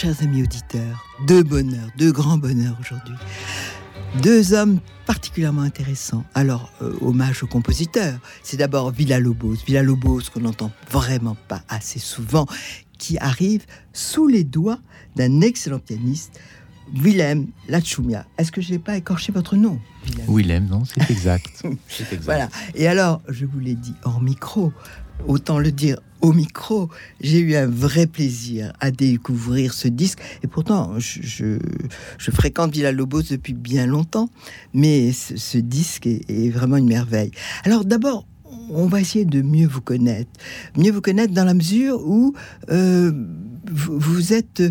chers amis auditeurs, deux bonheurs, deux grands bonheurs aujourd'hui. Deux hommes particulièrement intéressants. Alors, euh, hommage au compositeur. C'est d'abord Villa-Lobos. Villa-Lobos qu'on n'entend vraiment pas assez souvent, qui arrive sous les doigts d'un excellent pianiste, Willem Lachumia. Est-ce que je n'ai pas écorché votre nom Willem, Willem non, c'est exact. exact. Voilà. Et alors, je vous l'ai dit hors micro, autant le dire au micro, j'ai eu un vrai plaisir à découvrir ce disque. Et pourtant, je, fréquente Villa Lobos depuis bien longtemps, mais ce, disque est, vraiment une merveille. Alors d'abord, on va essayer de mieux vous connaître. Mieux vous connaître dans la mesure où euh, vous êtes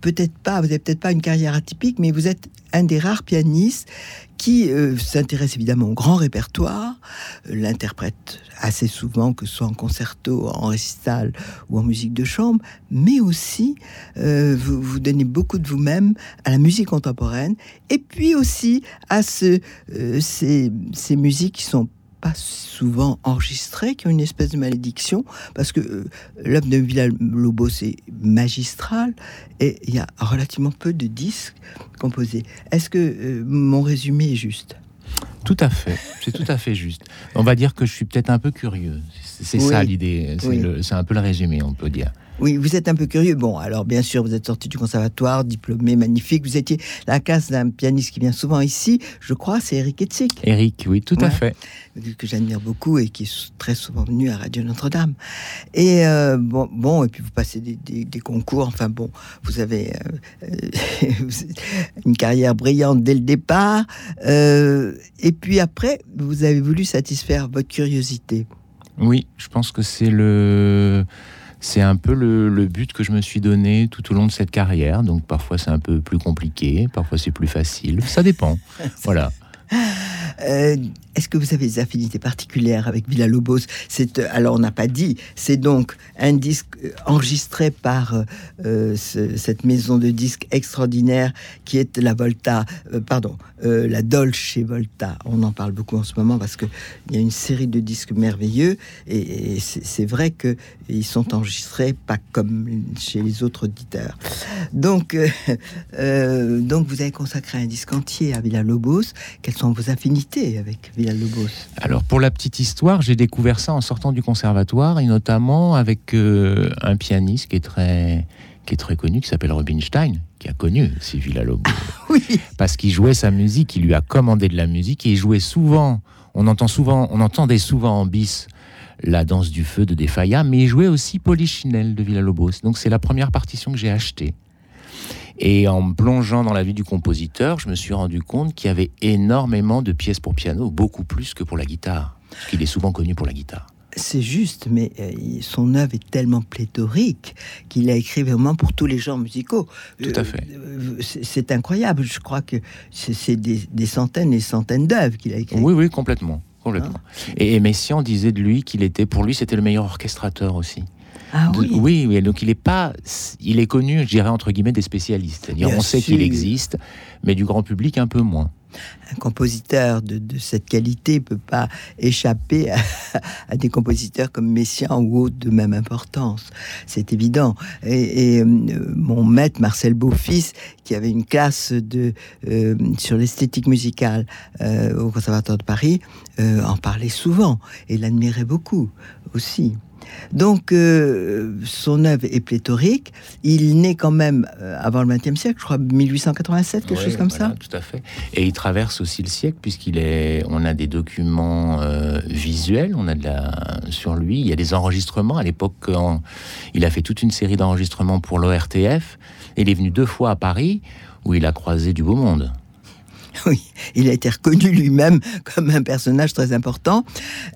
peut-être pas, vous n'avez peut-être pas une carrière atypique, mais vous êtes un des rares pianistes qui euh, s'intéresse évidemment au grand répertoire, euh, l'interprète assez souvent, que ce soit en concerto, en récital ou en musique de chambre, mais aussi euh, vous, donnez beaucoup de vous-même à la musique contemporaine, et puis aussi à ce, ces, ces musiques qui sont pas souvent enregistrés, qui ont une espèce de malédiction, parce que euh, l'œuvre de Villa-Lobos est magistrale et il y a relativement peu de disques composés. Est-ce que euh, mon résumé est juste? Tout à fait, c'est tout à fait juste. On va dire que je suis peut-être un peu curieux. C'est ça l'idée, c'est un peu le résumé, on peut dire. Oui, vous êtes un peu curieux. Bon, alors bien sûr, vous êtes sorti du conservatoire, diplômé, magnifique. Vous étiez la casse d'un pianiste qui vient souvent ici. Je crois, c'est Eric Etzik. Eric, oui, tout à fait. Que j'admire beaucoup et qui est très souvent venu à Radio Notre-Dame. Et euh, bon, bon, et puis vous passez des, concours. Enfin bon, vous avez euh, une carrière brillante dès le départ. Euh, et puis après, vous avez voulu satisfaire votre curiosité. Oui, je pense que c'est le c'est un peu le, but que je me suis donné tout au long de cette carrière. Donc parfois c'est un peu plus compliqué, parfois c'est plus facile. Ça dépend. voilà. Euh, est-ce que vous avez des affinités particulières avec Villa Lobos C'est euh, alors on n'a pas dit. C'est donc un disque euh, enregistré par cette maison de disques extraordinaire qui est la Volta, pardon, la Dolce Volta. On en parle beaucoup en ce moment parce que il y a une série de disques merveilleux et, c'est vrai que ils sont enregistrés pas comme chez les autres auditeurs. Donc, donc vous avez consacré un disque entier à Villa Lobos. Quelles sont vos affinités avec alors pour la petite histoire, j'ai découvert ça en sortant du conservatoire et notamment avec euh, un pianiste qui est très qui est très connu, qui s'appelle Rubinstein, qui a connu Villa Lobos. oui. Parce qu'il jouait sa musique, il lui a commandé de la musique et il jouait souvent. On entend souvent, on entendait souvent en bis la danse du feu de Defaya, mais il jouait aussi Polichinelle de Villa Lobos. Donc c'est la première partition que j'ai achetée. Et en plongeant dans la vie du compositeur, je me suis rendu compte qu'il y avait énormément de pièces pour piano, beaucoup plus que pour la guitare, parce qu'il est souvent connu pour la guitare. C'est juste, mais euh, son œuvre est tellement pléthorique qu'il a écrit vraiment pour tous les genres musicaux. Tout à fait. Euh, c'est incroyable. Je crois que c'est des, centaines et centaines d'œuvres qu'il a écrites. Oui, oui, complètement. complètement. Ah. Et Messiaen disait de lui qu'il était, pour lui, c'était le meilleur orchestrateur aussi. Ah oui. oui. donc il est pas, il est connu, je dirais entre guillemets des spécialistes. C'est-à-dire, on sait qu'il existe, mais du grand public un peu moins. Un compositeur de, cette qualité peut pas échapper à, des compositeurs comme Messiaen ou autres de même importance. C'est évident. Et, euh, mon maître Marcel Beaufils, qui avait une classe de euh, sur l'esthétique musicale euh, au Conservatoire de Paris, en parlait souvent et l'admirait beaucoup aussi. Donc, euh, son œuvre est pléthorique. Il naît quand même euh, avant le XXe siècle, je crois 1887, quelque chose comme ça. Tout à fait. Et il traverse aussi le siècle puisqu'il est. On a des documents euh, visuels, on a de la sur lui. Il y a des enregistrements. À l'époque, il a fait toute une série d'enregistrements pour l'ORTF. Il est venu deux fois à Paris où il a croisé du beau monde. Oui, il a été reconnu lui-même comme un personnage très important.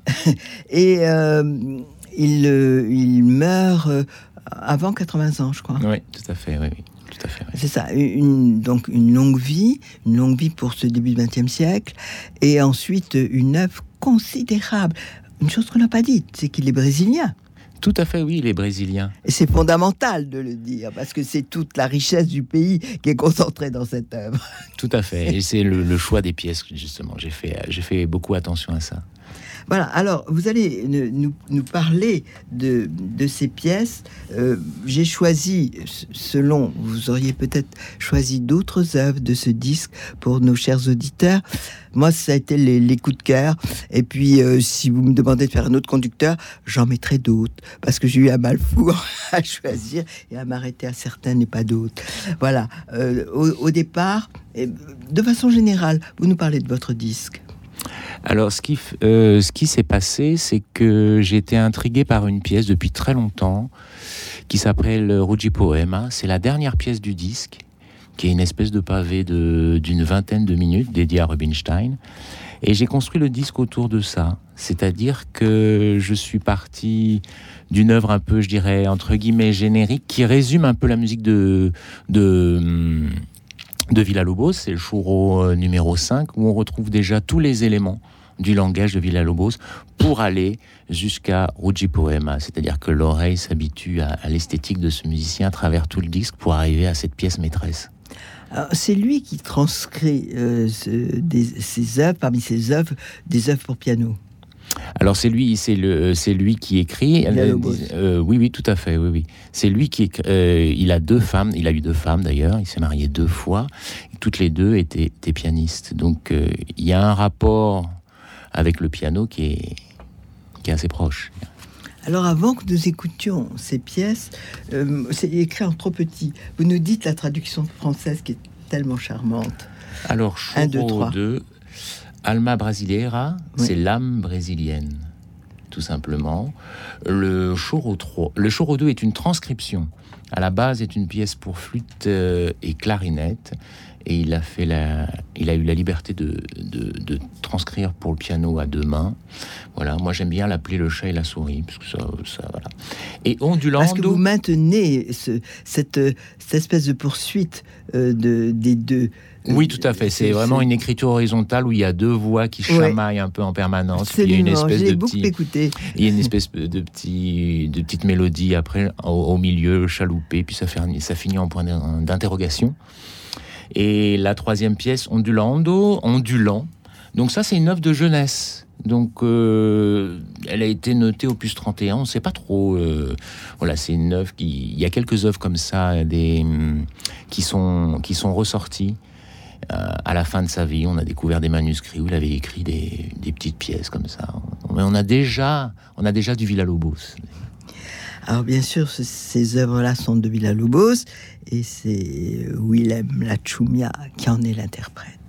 Et euh, il meurt euh, avant 80 ans, je crois. Oui, tout à fait. Oui, Tout à fait, C'est ça, une, donc une longue vie, une longue vie pour ce début du XXe siècle, et ensuite une œuvre considérable. Une chose qu'on n'a pas dite, c'est qu'il est brésilien. Tout à fait, oui, il est brésilien. Et c'est fondamental de le dire, parce que c'est toute la richesse du pays qui est concentrée dans cette œuvre. Tout à fait, et c'est le, le, choix des pièces, justement. J'ai fait, j'ai fait beaucoup attention à ça. Voilà, alors vous allez nous, parler de, de, ces pièces. Euh, j'ai choisi, selon, vous auriez peut-être choisi d'autres œuvres de ce disque pour nos chers auditeurs. Moi, ça a été les, les coups de cœur. Et puis, euh, si vous me demandez de faire un autre conducteur, j'en mettrai d'autres. Parce que j'ai eu un mal fou à choisir et à m'arrêter à certains et pas d'autres. Voilà, euh, au, départ, de façon générale, vous nous parlez de votre disque. Alors, ce qui, euh, ce qui s'est passé, c'est que j'ai été intrigué par une pièce depuis très longtemps qui s'appelle Ruggi Poema. C'est la dernière pièce du disque, qui est une espèce de pavé d'une vingtaine de minutes dédiée à Rubinstein. Et j'ai construit le disque autour de ça. C'est-à-dire que je suis parti d'une œuvre un peu, je dirais, entre guillemets, générique, qui résume un peu la musique de, de, hum, de Villa-Lobos, c'est le choureau euh, numéro 5, où on retrouve déjà tous les éléments du langage de Villa-Lobos pour aller jusqu'à Ruggi Poema. C'est-à-dire que l'oreille s'habitue à, l'esthétique de ce musicien à travers tout le disque pour arriver à cette pièce maîtresse. C'est lui qui transcrit euh, ses œuvres, parmi ses œuvres, des œuvres pour piano. Alors c'est lui, c'est le, c'est lui qui écrit. Euh, oui, oui, tout à fait, oui, oui. C'est lui qui, euh, il a deux femmes, il a eu deux femmes d'ailleurs. Il s'est marié deux fois. Toutes les deux étaient, pianistes. Donc euh, il y a un rapport avec le piano qui est, qui est assez proche. Alors avant que nous écoutions ces pièces, c'est écrit en trop petit. Vous nous dites la traduction française qui est tellement charmante. Alors, deux, trois. Alma Brasileira, c'est l'âme brésilienne, tout simplement. Le Choro 3, le Choro 2 est une transcription. À la base, est une pièce pour flûte euh, et clarinette. Et il a, fait la, il a eu la liberté de, de, transcrire pour le piano à deux mains. Voilà, moi j'aime bien l'appeler le chat et la souris, parce que ça, ça voilà. Et ondulando. Parce que vous maintenez ce, cette, cette espèce de poursuite euh, de, des deux. Oui, tout à fait. C'est vraiment une écriture horizontale où il y a deux voix qui chamaillent un peu en permanence. Il y a une espèce de petit, écouté. Il y a une espèce de petit, de petite mélodie après au, milieu, chaloupé, puis ça, fait, ça finit en point d'interrogation. Et la troisième pièce, Ondulando, Ondulant. Donc ça, c'est une œuvre de jeunesse. Donc, euh, elle a été notée au plus 31. On ne sait pas trop. Euh, voilà, c'est une œuvre qui. Il y a quelques œuvres comme ça, des qui sont qui sont ressorties. Euh, à la fin de sa vie, on a découvert des manuscrits où il avait écrit des, petites pièces comme ça. Mais on a déjà, on a déjà du Villa-Lobos. Alors bien sûr, ces œuvres-là sont de Villa-Lobos et c'est Willem Lachumia qui en est l'interprète.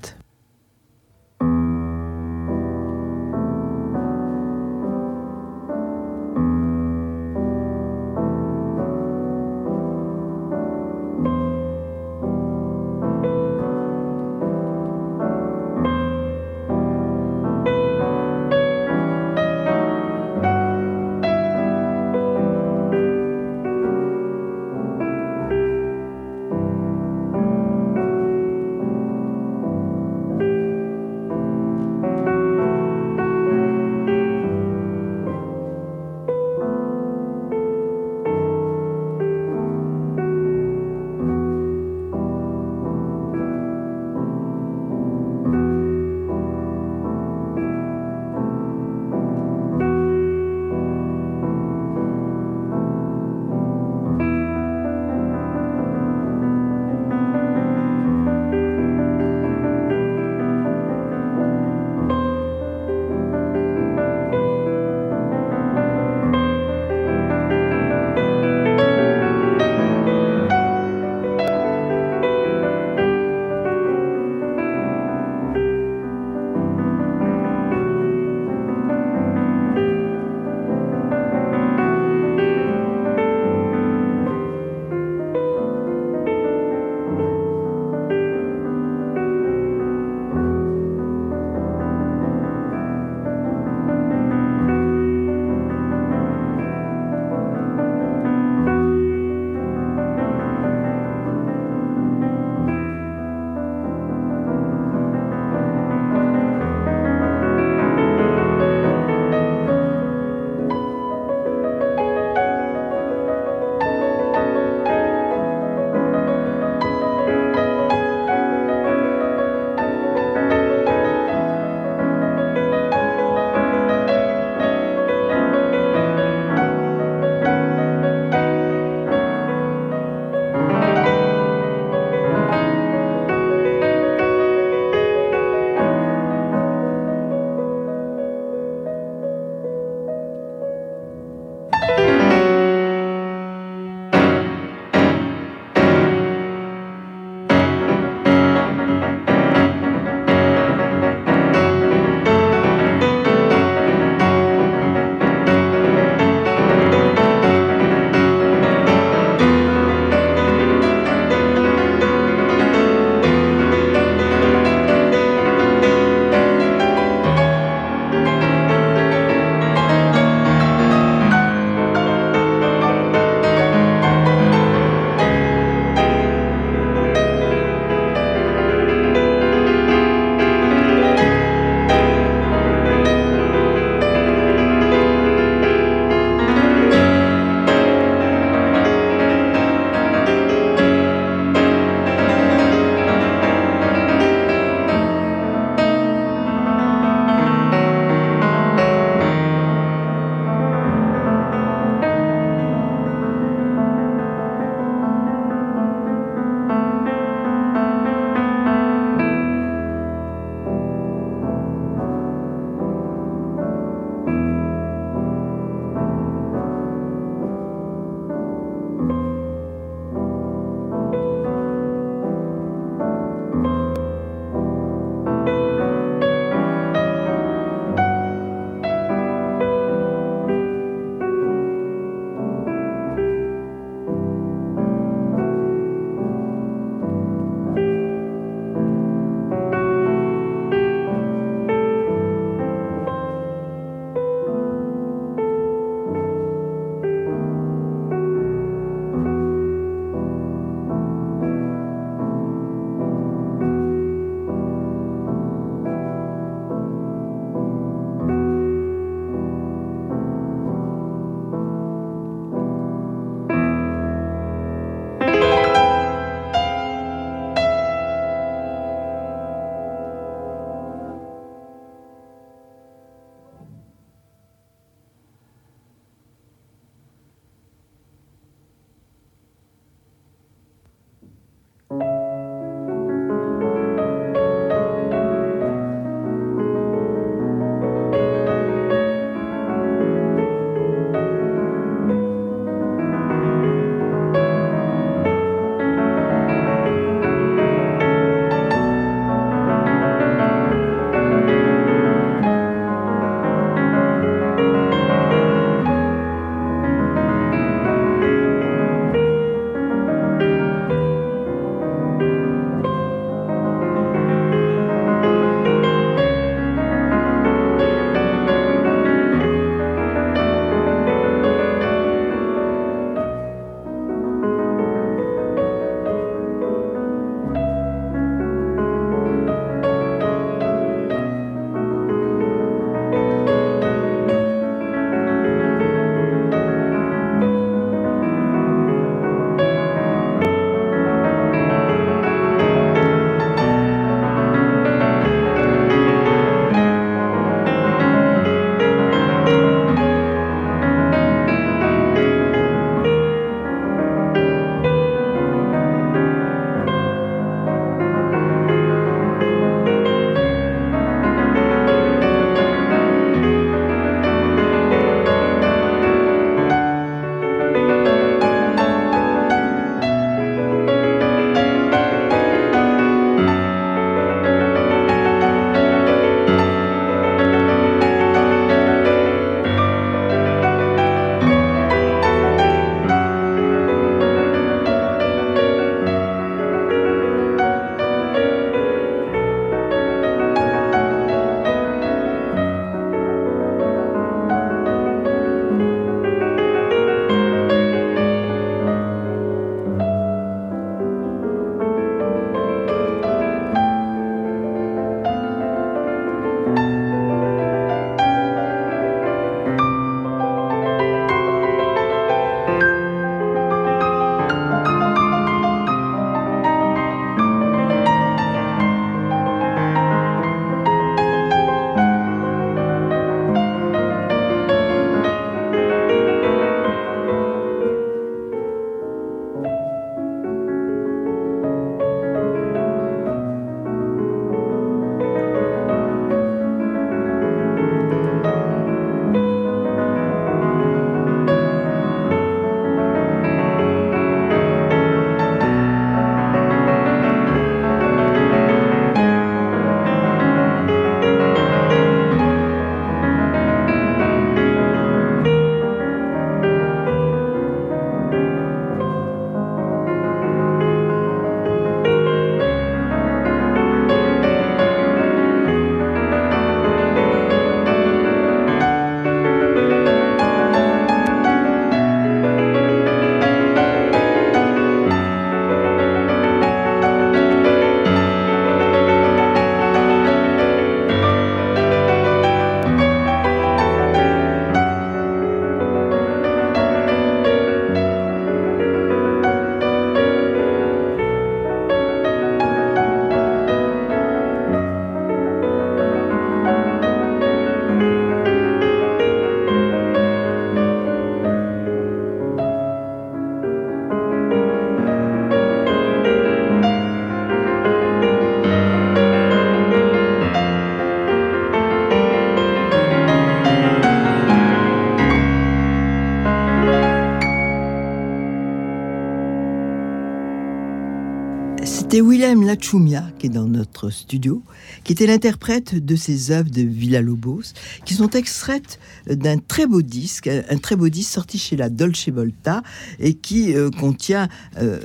Lachumia, qui est dans notre studio, qui était l'interprète de ces œuvres de Villa-Lobos, qui sont extraites d'un très beau disque, un très beau disque sorti chez la Dolce Volta, et qui euh, contient euh,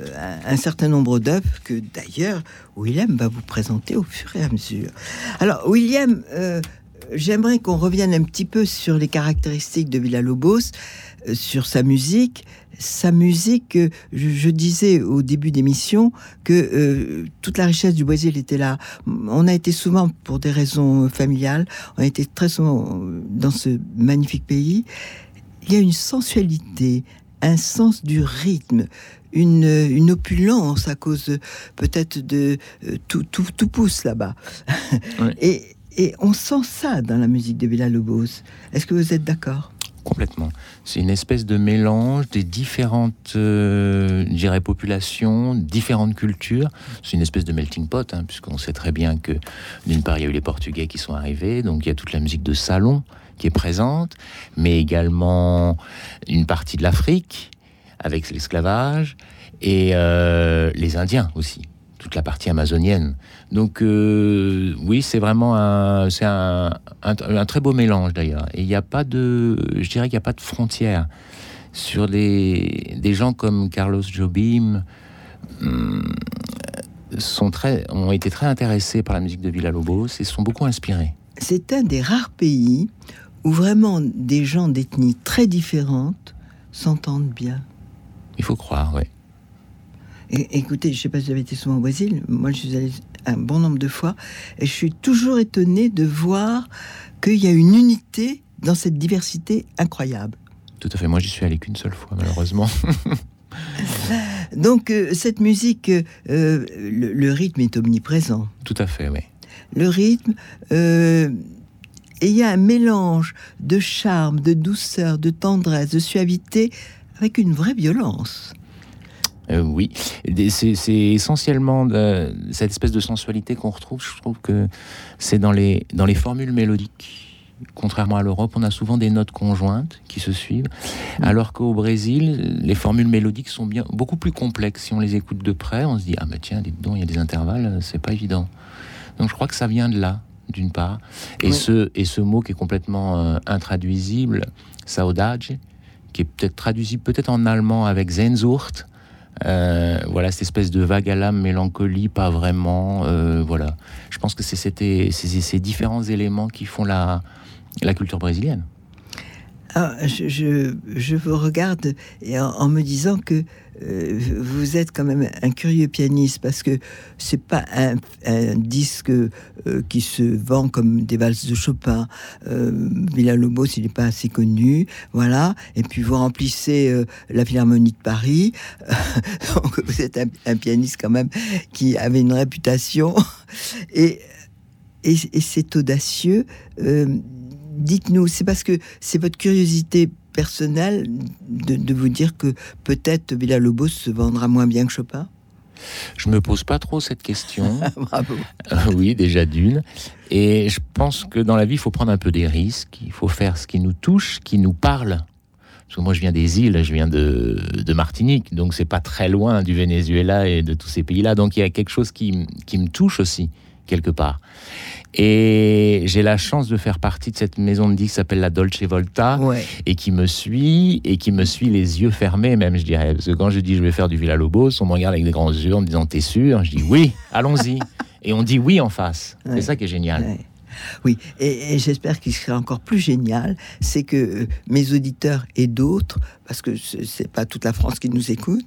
un certain nombre d'œuvres que d'ailleurs Willem va vous présenter au fur et à mesure. Alors, William, euh, j'aimerais qu'on revienne un petit peu sur les caractéristiques de Villa-Lobos, sur sa musique, sa musique, euh, je, disais au début d'émission que euh, toute la richesse du Brésil était là. On a été souvent, pour des raisons familiales, on a été très souvent dans ce magnifique pays. Il y a une sensualité, un sens du rythme, une, une opulence à cause peut-être de euh, tout, tout, tout pousse là-bas. et, et on sent ça dans la musique de Villa Lobos. Est-ce que vous êtes d'accord? Complètement. C'est une espèce de mélange des différentes, euh, populations, différentes cultures. C'est une espèce de melting pot, hein, puisqu'on sait très bien que d'une part, il y a eu les Portugais qui sont arrivés, donc il y a toute la musique de salon qui est présente, mais également une partie de l'Afrique avec l'esclavage et euh, les Indiens aussi toute la partie amazonienne. Donc euh, oui, c'est vraiment un, c'est un, un, très beau mélange d'ailleurs. Et il n'y a pas de, je dirais qu'il n'y a pas de frontières sur des, des gens comme Carlos Jobim. Hum, sont très, ont été très intéressés par la musique de Villa-Lobos et sont beaucoup inspirés. C'est un des rares pays où vraiment des gens d'ethnies très différentes s'entendent bien. Il faut croire, oui écoutez, je ne sais pas si vous avez été souvent au Brésil, moi je suis allé un bon nombre de fois, et je suis toujours étonné de voir qu'il y a une unité dans cette diversité incroyable. Tout à fait, moi j'y suis allé qu'une seule fois malheureusement. Donc euh, cette musique, euh, le, rythme est omniprésent. Tout à fait, oui. Le rythme, euh, et il y a un mélange de charme, de douceur, de tendresse, de suavité, avec une vraie violence. Euh, oui, c'est essentiellement cette espèce de sensualité qu'on retrouve. Je trouve que c'est dans les, dans les formules mélodiques. Contrairement à l'Europe, on a souvent des notes conjointes qui se suivent, alors qu'au Brésil, les formules mélodiques sont bien beaucoup plus complexes. Si on les écoute de près, on se dit ah mais tiens, dites donc, il y a des intervalles, c'est pas évident. Donc je crois que ça vient de là, d'une part, et ce et ce mot qui est complètement euh, intraduisible, saudade, qui est peut-être traduisible peut-être en allemand avec Sehnsucht, euh, voilà, cette espèce de vague à l'âme, mélancolie, pas vraiment. Euh, voilà. Je pense que c'est ces différents éléments qui font la, la culture brésilienne. Ah, je, vous regarde en, me disant que euh, vous êtes quand même un curieux pianiste parce que c'est pas un, disque euh, qui se vend comme des valses de Chopin. Euh, Villa Lobos, il n'est pas assez connu, voilà. Et puis vous remplissez euh, la Philharmonie de Paris, donc vous êtes un, pianiste quand même qui avait une réputation et c'est audacieux dites-nous, c'est parce que c'est votre curiosité personnelle de, vous dire que peut-être Villa Lobos se vendra moins bien que Chopin? Je me pose pas trop cette question. Bravo. Euh, oui, déjà d'une. Et je pense que dans la vie, il faut prendre un peu des risques. Il faut faire ce qui nous touche, qui nous parle. Parce que moi, je viens des îles, je viens de, de Martinique, donc c'est pas très loin du Venezuela et de tous ces pays-là. Donc il y a quelque chose qui, qui me touche aussi quelque part. Et j'ai la chance de faire partie de cette maison de disques qui s'appelle la Dolce Volta et qui me suit et qui me suit les yeux fermés même je dirais. Parce que quand je dis je vais faire du Villa Lobos on me regarde avec des grands yeux en me disant t'es sûr? Je dis oui allons-y. Et on dit oui en face. C'est ça qui est génial. Oui, et, j'espère qu'il sera encore plus génial, c'est que euh, mes auditeurs et d'autres, parce que c'est pas toute la France qui nous écoute,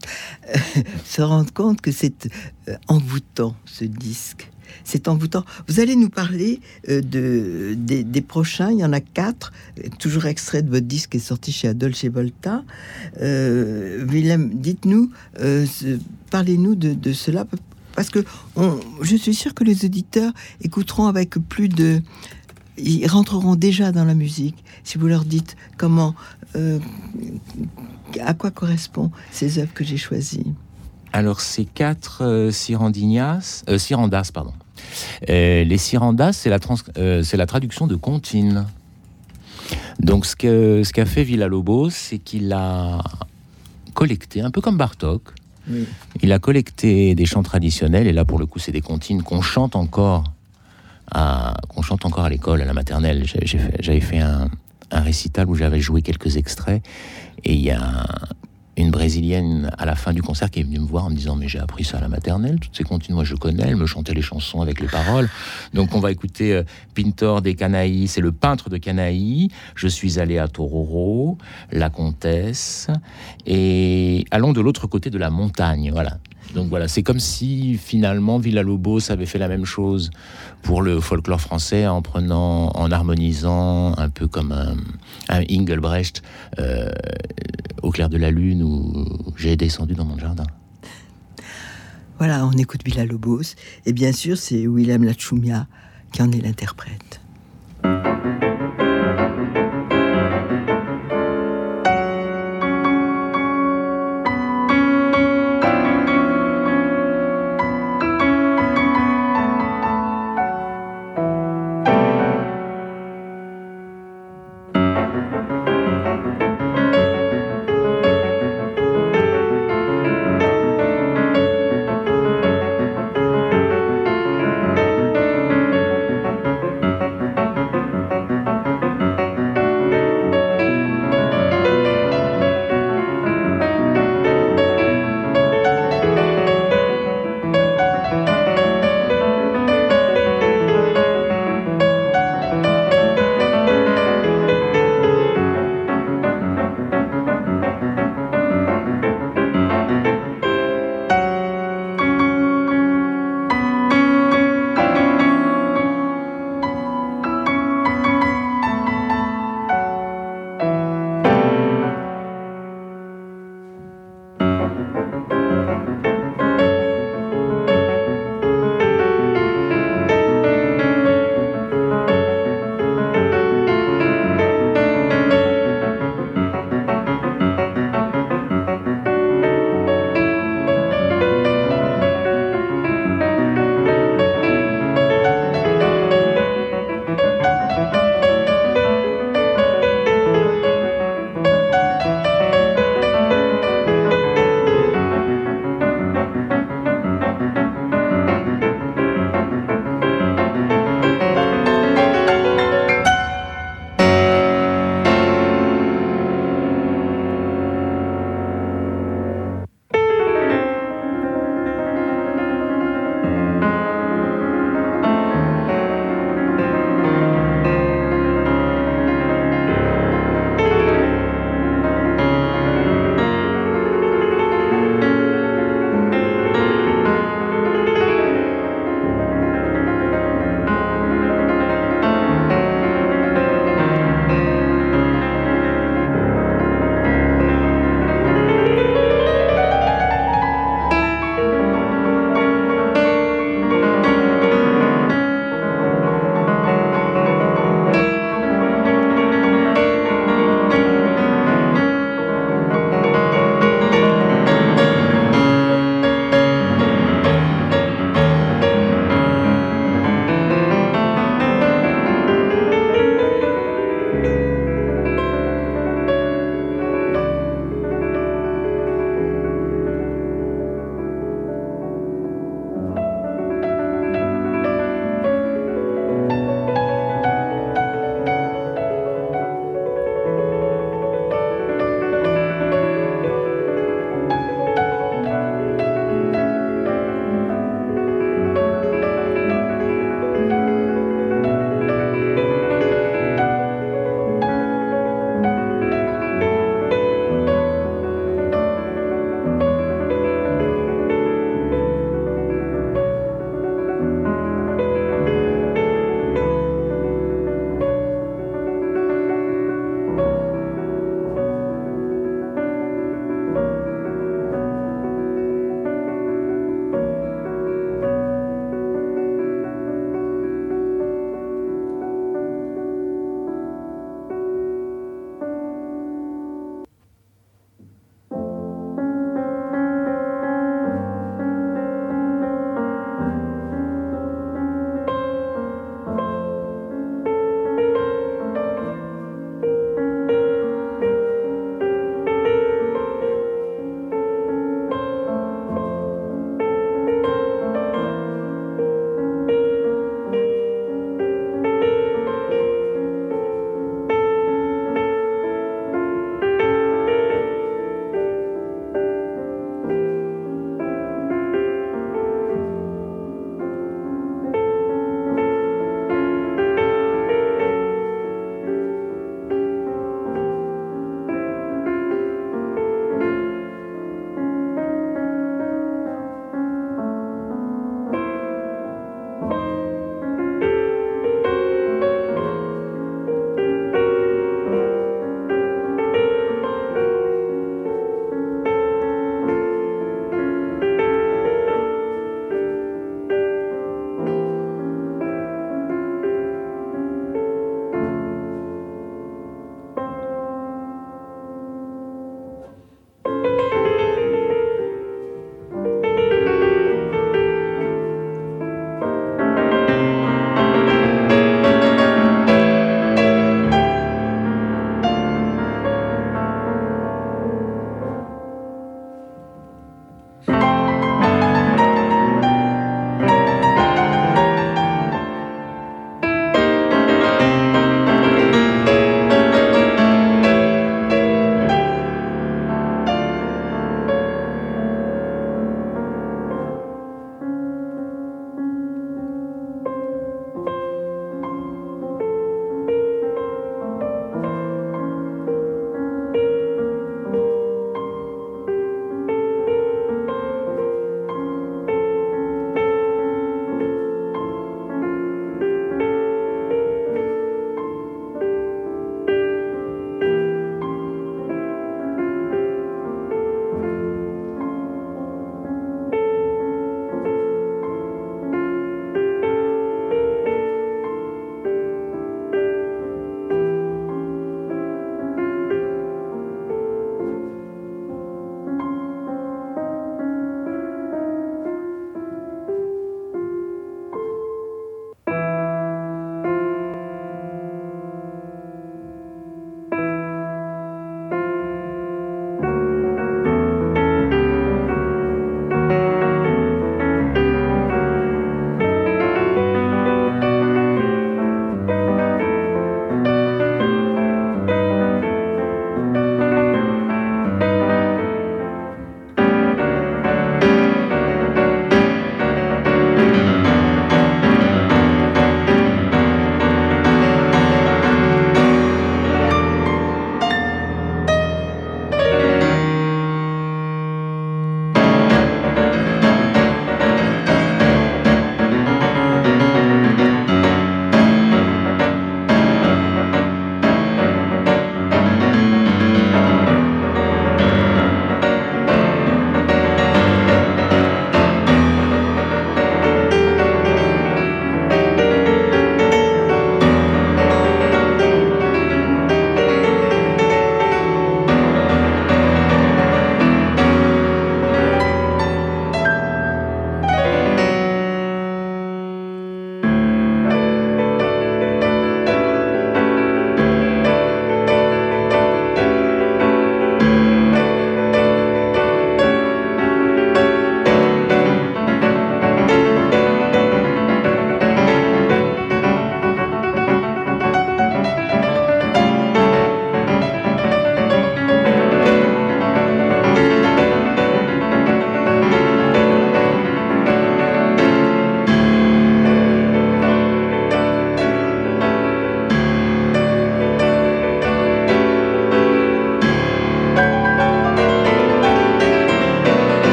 se rendent compte que c'est euh, envoûtant ce disque c'est envoûtant. Vous allez nous parler euh, de, des, prochains, il y en a quatre, toujours extrait de votre disque qui est sorti chez Adolce Volta. Euh, Willem, dites-nous, euh, parlez-nous de, cela, parce que je suis sûr que les auditeurs écouteront avec plus de... Ils rentreront déjà dans la musique si vous leur dites comment, à quoi correspondent ces œuvres que j'ai choisies. Alors, ces quatre euh, pardon, euh, les Sirandas, c'est la, euh, la, traduction de comptine. Donc, ce qu'a ce fait Villa-Lobos, c'est qu'il a collecté, un peu comme Bartok, Il a collecté des chants traditionnels, et là pour le coup c'est des comptines qu'on chante encore à, qu'on chante encore à l'école, à la maternelle. J'avais fait, un, un récital où j'avais joué quelques extraits, et il y a une brésilienne à la fin du concert qui est venue me voir en me disant mais j'ai appris ça à la maternelle toutes ces comptines moi je connais elle me chantait les chansons avec les paroles. Donc on va écouter euh, Pintor des Canailles c'est le peintre de Canailles. Je suis allé à Tororo la comtesse et allons de l'autre côté de la montagne voilà donc voilà, c'est comme si finalement Villa-Lobos avait fait la même chose pour le folklore français en prenant, en harmonisant un peu comme un, un Engelbrecht euh, au clair de la lune où j'ai descendu dans mon jardin. Voilà, on écoute Villa-Lobos et bien sûr c'est Willem Lachumia qui en est l'interprète.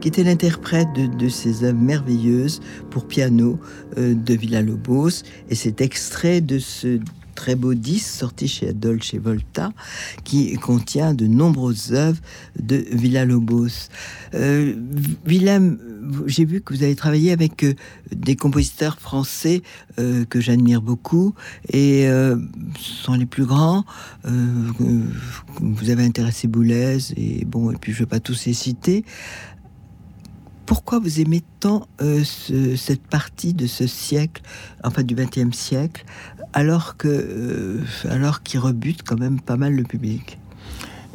Qui était l'interprète de, ces œuvres merveilleuses pour piano euh, de Villa-Lobos. Et cet extrait de ce très beau disque sorti chez Dolce Volta qui contient de nombreuses œuvres de Villa-Lobos. Euh, Willem, j'ai vu que vous avez travaillé avec euh, des compositeurs français euh, que j'admire beaucoup et sont les plus grands. vous avez intéressé Boulez et bon et puis je ne vais pas tous les citer pourquoi vous aimez tant cette partie de ce siècle, enfin du XXe siècle, alors que euh, alors qu'il rebute quand même pas mal le public?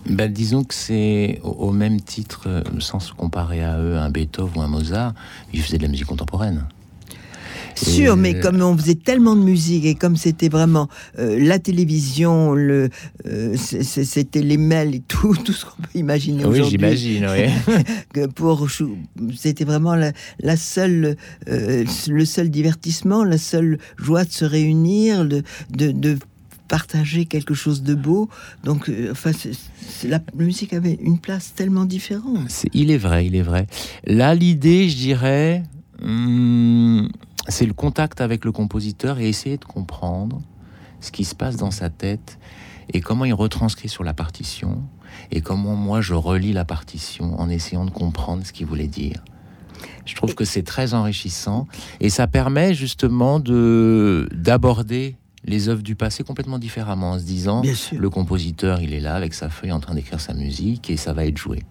Ben, disons que c'est au, même titre, euh, sans se comparer à eux, un Beethoven ou un Mozart, ils faisaient de la musique contemporaine. Sûr, mais comme on faisait tellement de musique et comme c'était vraiment euh, la télévision, le, c'était les mails et tout, tout ce qu'on peut imaginer oui, aujourd'hui. j'imagine, oui. pour c'était vraiment la, la seule, le seul divertissement, la seule joie de se réunir, de, de, de partager quelque chose de beau. Donc, enfin, la musique avait une place tellement différente. il est vrai, il est vrai. Là, l'idée, je dirais, hmm, c'est le contact avec le compositeur et essayer de comprendre ce qui se passe dans sa tête et comment il retranscrit sur la partition et comment moi je relis la partition en essayant de comprendre ce qu'il voulait dire. Je trouve que c'est très enrichissant et ça permet justement de d'aborder les œuvres du passé complètement différemment en se disant le compositeur il est là avec sa feuille en train d'écrire sa musique et ça va être joué.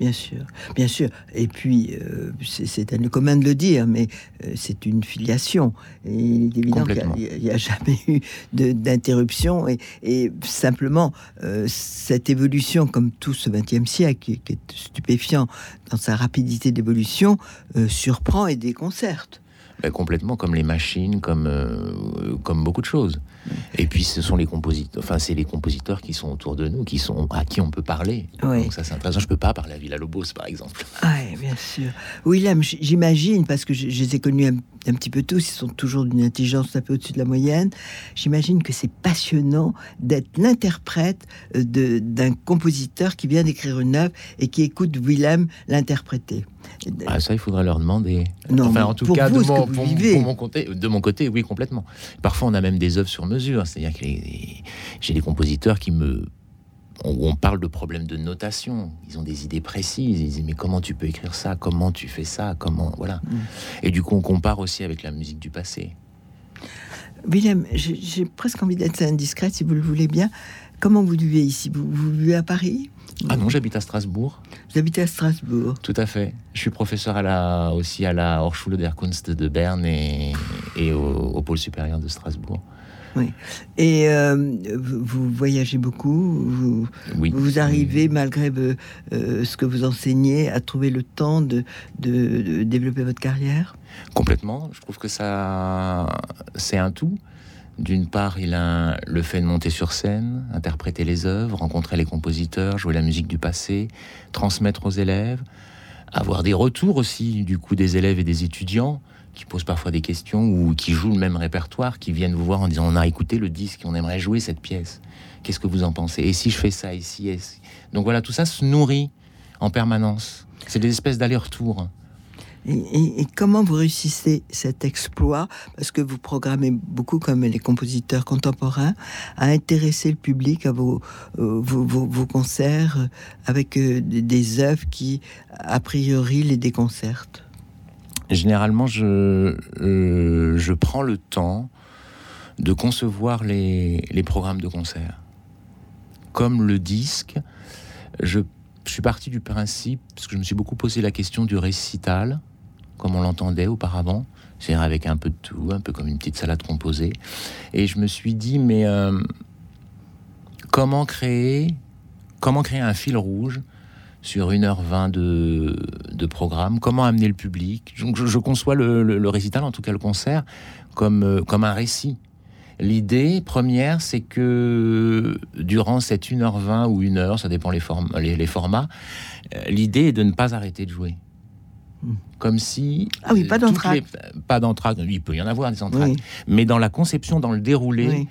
Bien sûr, bien sûr. Et puis, euh, c'est un commun de le dire, mais euh, c'est une filiation. Et il est évident qu'il n'y a, jamais eu d'interruption. Et, simplement, euh, cette évolution, comme tout ce XXe siècle, qui, qui, est stupéfiant dans sa rapidité d'évolution, surprend et déconcerte. Ben, complètement comme les machines, comme, euh, comme beaucoup de choses. Et puis ce sont les compositeurs, enfin c'est les compositeurs qui sont autour de nous, qui sont à qui on peut parler. Donc ça c'est intéressant. Je peux pas parler à Villa Lobos par exemple. Oui, bien sûr. William, j'imagine parce que je, les ai connus un, petit peu tous, ils sont toujours d'une intelligence un peu au-dessus de la moyenne. J'imagine que c'est passionnant d'être l'interprète euh, d'un compositeur qui vient d'écrire une œuvre et qui écoute Willem l'interpréter. Ah, ça, il faudrait leur demander. Non, enfin, en tout cas, de, mon, mon côté, de mon côté, oui, complètement. Parfois, on a même des œuvres sur mesure. C'est-à-dire que j'ai des compositeurs qui me on parle de problèmes de notation. Ils ont des idées précises. Ils disent mais comment tu peux écrire ça? Comment tu fais ça? Comment voilà. Mm. Et du coup, on compare aussi avec la musique du passé. William, j'ai presque envie d'être indiscrète, si vous le voulez bien. Comment vous vivez ici? Vous, vous vivez à Paris? Ah non, j'habite à Strasbourg. Vous habitez à Strasbourg Tout à fait. Je suis professeur à la, aussi à la Hochschule der Kunst de Berne et, et au, pôle supérieur de Strasbourg. Oui. Et euh, vous voyagez beaucoup vous, oui. vous arrivez, malgré euh, euh, ce que vous enseignez, à trouver le temps de, de développer votre carrière? Complètement. Je trouve que ça, c'est un tout. D'une part, il a le fait de monter sur scène, interpréter les œuvres, rencontrer les compositeurs, jouer la musique du passé, transmettre aux élèves, avoir des retours aussi du coup des élèves et des étudiants qui posent parfois des questions ou qui jouent le même répertoire, qui viennent vous voir en disant on a écouté le disque, on aimerait jouer cette pièce. Qu'est-ce que vous en pensez? Et si je fais ça ici Donc voilà, tout ça se nourrit en permanence. C'est des espèces d'allers-retours. Et, comment vous réussissez cet exploit? Parce que vous programmez beaucoup, comme les compositeurs contemporains, à intéresser le public à vos, euh, vos, concerts avec euh, des œuvres qui, a priori, les déconcertent. Généralement, je, euh, je prends le temps de concevoir les, les programmes de concert. Comme le disque, je suis parti du principe, parce que je me suis beaucoup posé la question du récital, comme on l'entendait auparavant, c'est-à-dire avec un peu de tout, un peu comme une petite salade composée. Et je me suis dit, mais euh, comment créer, comment créer un fil rouge sur 1h20 de, de programme Comment amener le public? Donc je, conçois le, récital, en tout cas le concert, comme, euh, comme un récit. L'idée première, c'est que durant cette 1h20 ou 1 heure, ça dépend les, les, les formats, euh, l'idée est de ne pas arrêter de jouer. Comme si. Ah oui, pas d'entraque. Pas d'entraque. Il peut y en avoir des entraques. Mais dans la conception, dans le déroulé,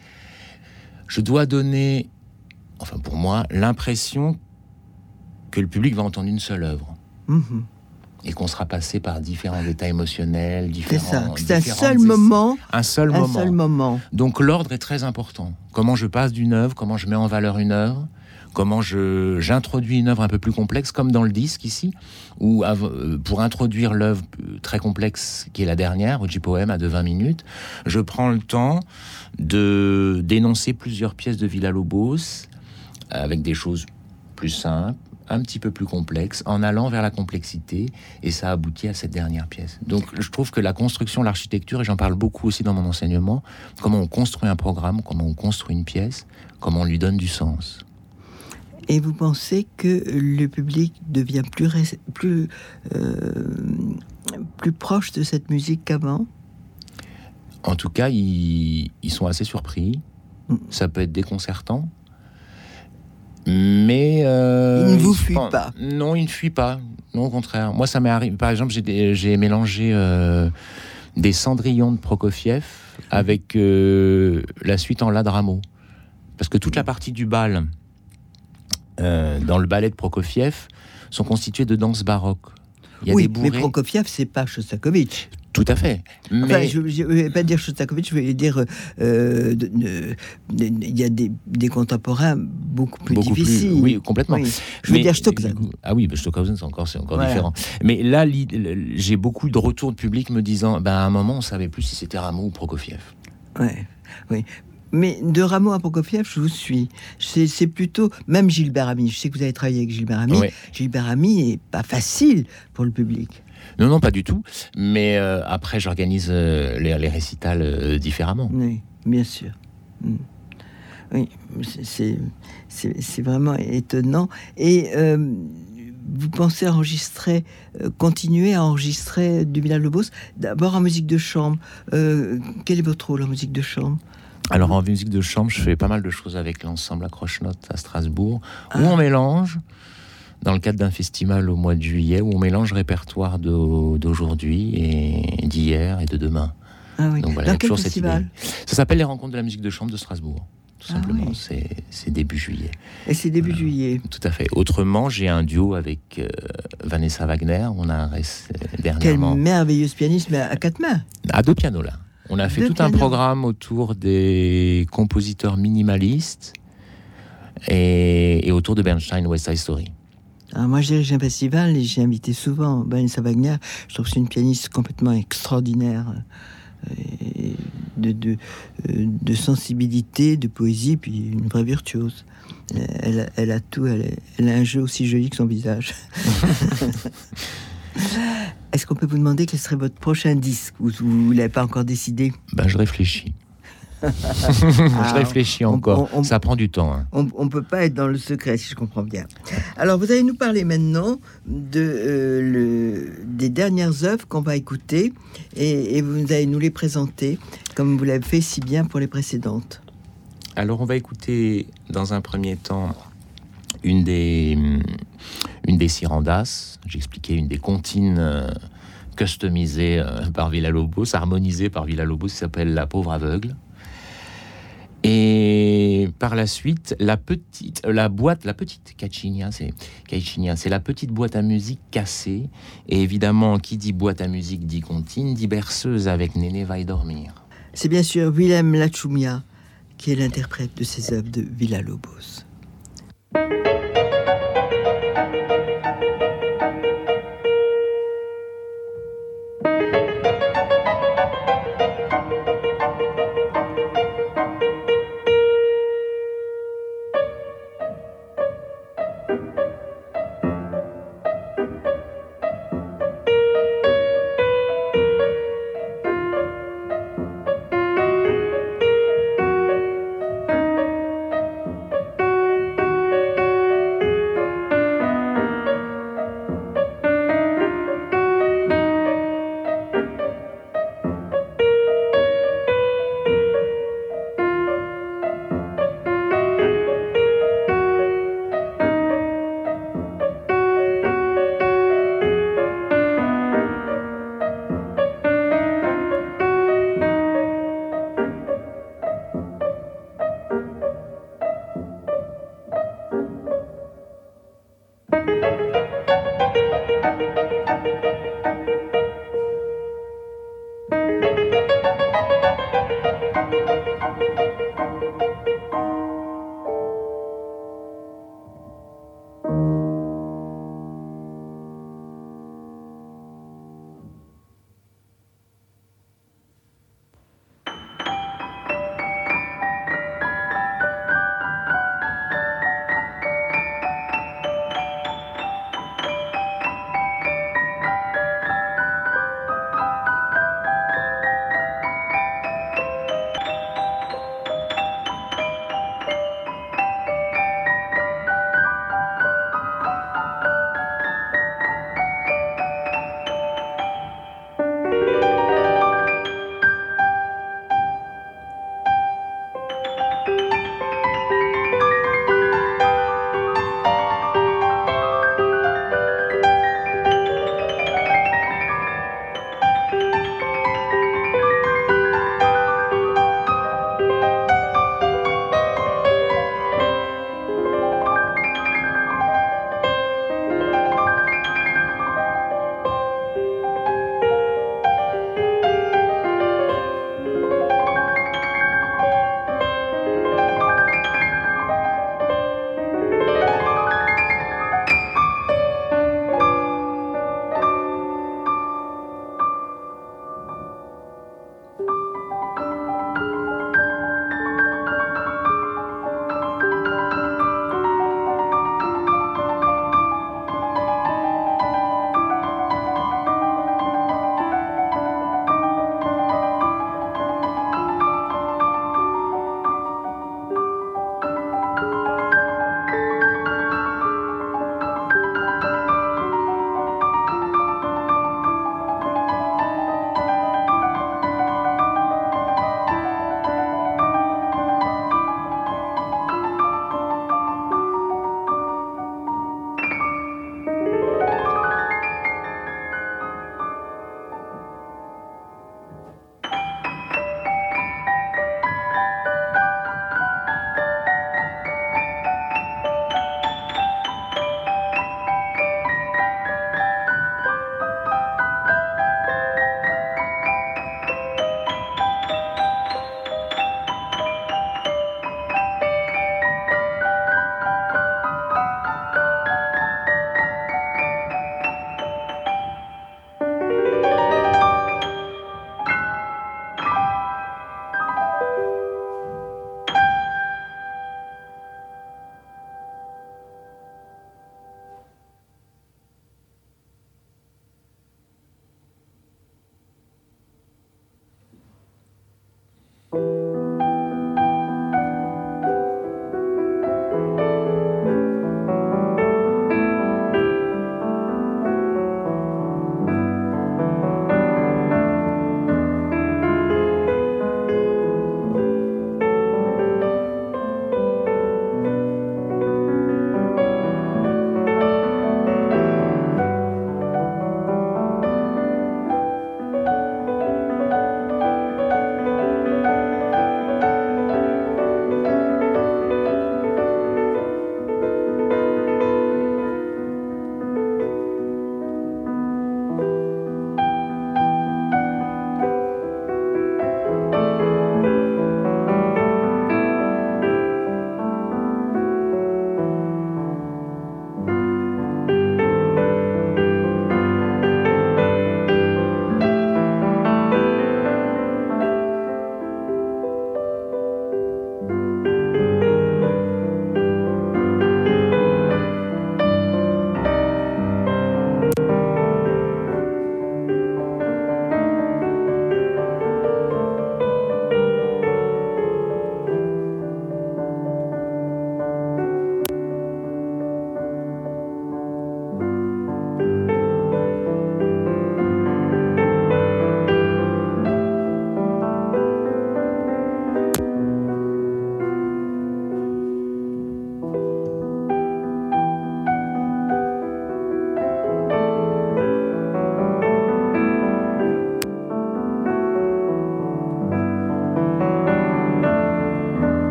je dois donner, enfin pour moi, l'impression que le public va entendre une seule œuvre. Mhm. Et qu'on sera passé par différents états émotionnels, C'est différents. ça. C'est un seul essais- moment. Un seul Un moment. seul moment. Donc l'ordre est très important. Comment je passe d'une œuvre, comment je mets en valeur une œuvre, comment je j'introduis une œuvre un peu plus complexe, comme dans le disque ici, où euh, pour introduire l'œuvre euh, très complexe qui est la dernière, Oji Poème à de 20 minutes, je prends le temps de d'énoncer plusieurs pièces de Villa-Lobos avec des choses plus simples, un petit peu plus complexes, en allant vers la complexité, et ça aboutit à cette dernière pièce. Donc je trouve que la construction, l'architecture, et j'en parle beaucoup aussi dans mon enseignement, comment on construit un programme, comment on construit une pièce, comment on lui donne du sens. Et vous pensez que le public devient plus, plus, euh, plus proche de cette musique qu'avant? En tout cas, ils, ils sont assez surpris. Mm. Ça peut être déconcertant. Mais... euh, Ils ne vous pen- pas. Non, ils ne fuient pas. Non, au contraire. Moi, ça m'est arrivé. Par exemple, j'ai mélangé euh, des cendrillons de Prokofiev avec euh, la suite en la Rameau. Parce que toute la partie du bal, dans le ballet de Prokofiev, sont constituées de danses baroques. Il y a oui, des mais. Prokofiev, c'est pas Shostakovich. Tout à fait. Enfin, Mais... je ne vais pas dire Shostakovich, je vais dire euh, il y a des, des contemporains beaucoup plus beaucoup difficiles. plus. Oui, complètement. Oui. Je veux Mais- dire Stockhausen. Ah oui, Stockhausen, c'est encore, encore Voilà. différent. Mais là, j'ai beaucoup de retours de public me disant, ben, à un moment, on savait plus si c'était Rameau ou Prokofiev. Ouais, oui. Mais de Rameau à Prokofiev, je vous suis. C'est plutôt, même Gilbert Ami, je sais que vous avez travaillé avec Gilbert Ami, Ouais. Gilbert Ami est pas facile pour le public. Non, non, pas du tout. Mais euh, après, j'organise euh, les, les récitals euh, différemment. Oui, bien sûr. Mm. Oui, c'est- vraiment étonnant. Et euh, vous pensez enregistrer, euh, continuer à enregistrer du Villa Lobos, d'abord en musique de chambre. Euh, quel est votre rôle en musique de chambre? Alors, en musique de chambre, je fais pas mal de choses avec l'ensemble Accroche-Notes à Strasbourg, où Ah. on mélange, dans le cadre d'un festival au mois de juillet, où on mélange répertoire d'au- d'aujourd'hui et d'hier et de demain. ah, oui. Donc voilà, il y Dans a quel toujours cette festival idée. Ça s'appelle les rencontres de la musique de chambre de Strasbourg. Tout Ah simplement, oui. c'est début juillet. Et c'est début juillet. Tout à fait. Autrement, j'ai un duo avec euh, Vanessa Wagner. On a euh, Quelle dernièrement merveilleuse pianiste, mais à quatre mains. à deux pianos là. On a fait Deux tout un programme autour des compositeurs minimalistes et, et autour de Bernstein West Side Story. Alors moi, je dirige un festival et j'ai invité souvent Vanessa Wagner. Je trouve que c'est une pianiste complètement extraordinaire. euh, et De, de, euh, de sensibilité, de poésie, puis une vraie virtuose. Elle, a- elle a tout, elle, a un jeu aussi joli que son visage. Est-ce qu'on peut vous demander quel serait votre prochain disque? Ou vous ne l'avez pas encore décidé? Ben, je réfléchis. Je réfléchis on- encore. on- on- Ça prend du temps. hein. On ne peut pas être dans le secret, si je comprends bien. Alors, vous allez nous parler maintenant de, euh, le, des dernières œuvres qu'on va écouter et, et vous allez nous les présenter comme vous l'avez fait si bien pour les précédentes. Alors, on va écouter dans un premier temps une des, une des Sirandas. J'expliquais une des comptines euh, customisées euh, par Villa-Lobos, harmonisées par Villa-Lobos, qui s'appelle La pauvre aveugle. Et par la suite, la petite, euh, la boîte, la petite Cachinia, c'est c'est la petite boîte à musique cassée. Et évidemment, qui dit boîte à musique dit comptine, dit berceuse avec Néné va y dormir. C'est bien sûr Willem Lachumia qui est l'interprète de ces œuvres de Villa Lobos.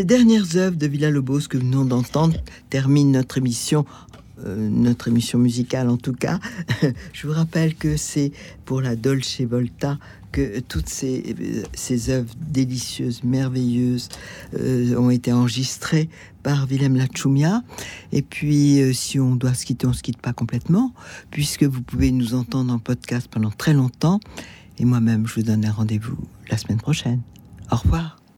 Ces dernières œuvres de Villa-Lobos que nous venons d'entendre terminent notre émission euh, notre émission musicale en tout cas. Je vous rappelle que c'est pour la Dolce Volta que toutes ces, ces œuvres délicieuses, merveilleuses euh, ont été enregistrées par Willem Lachumia. Et puis, euh, si on doit se quitter, on se quitte pas complètement, puisque vous pouvez nous entendre en podcast pendant très longtemps. Et moi-même, je vous donne un rendez-vous la semaine prochaine. Au revoir.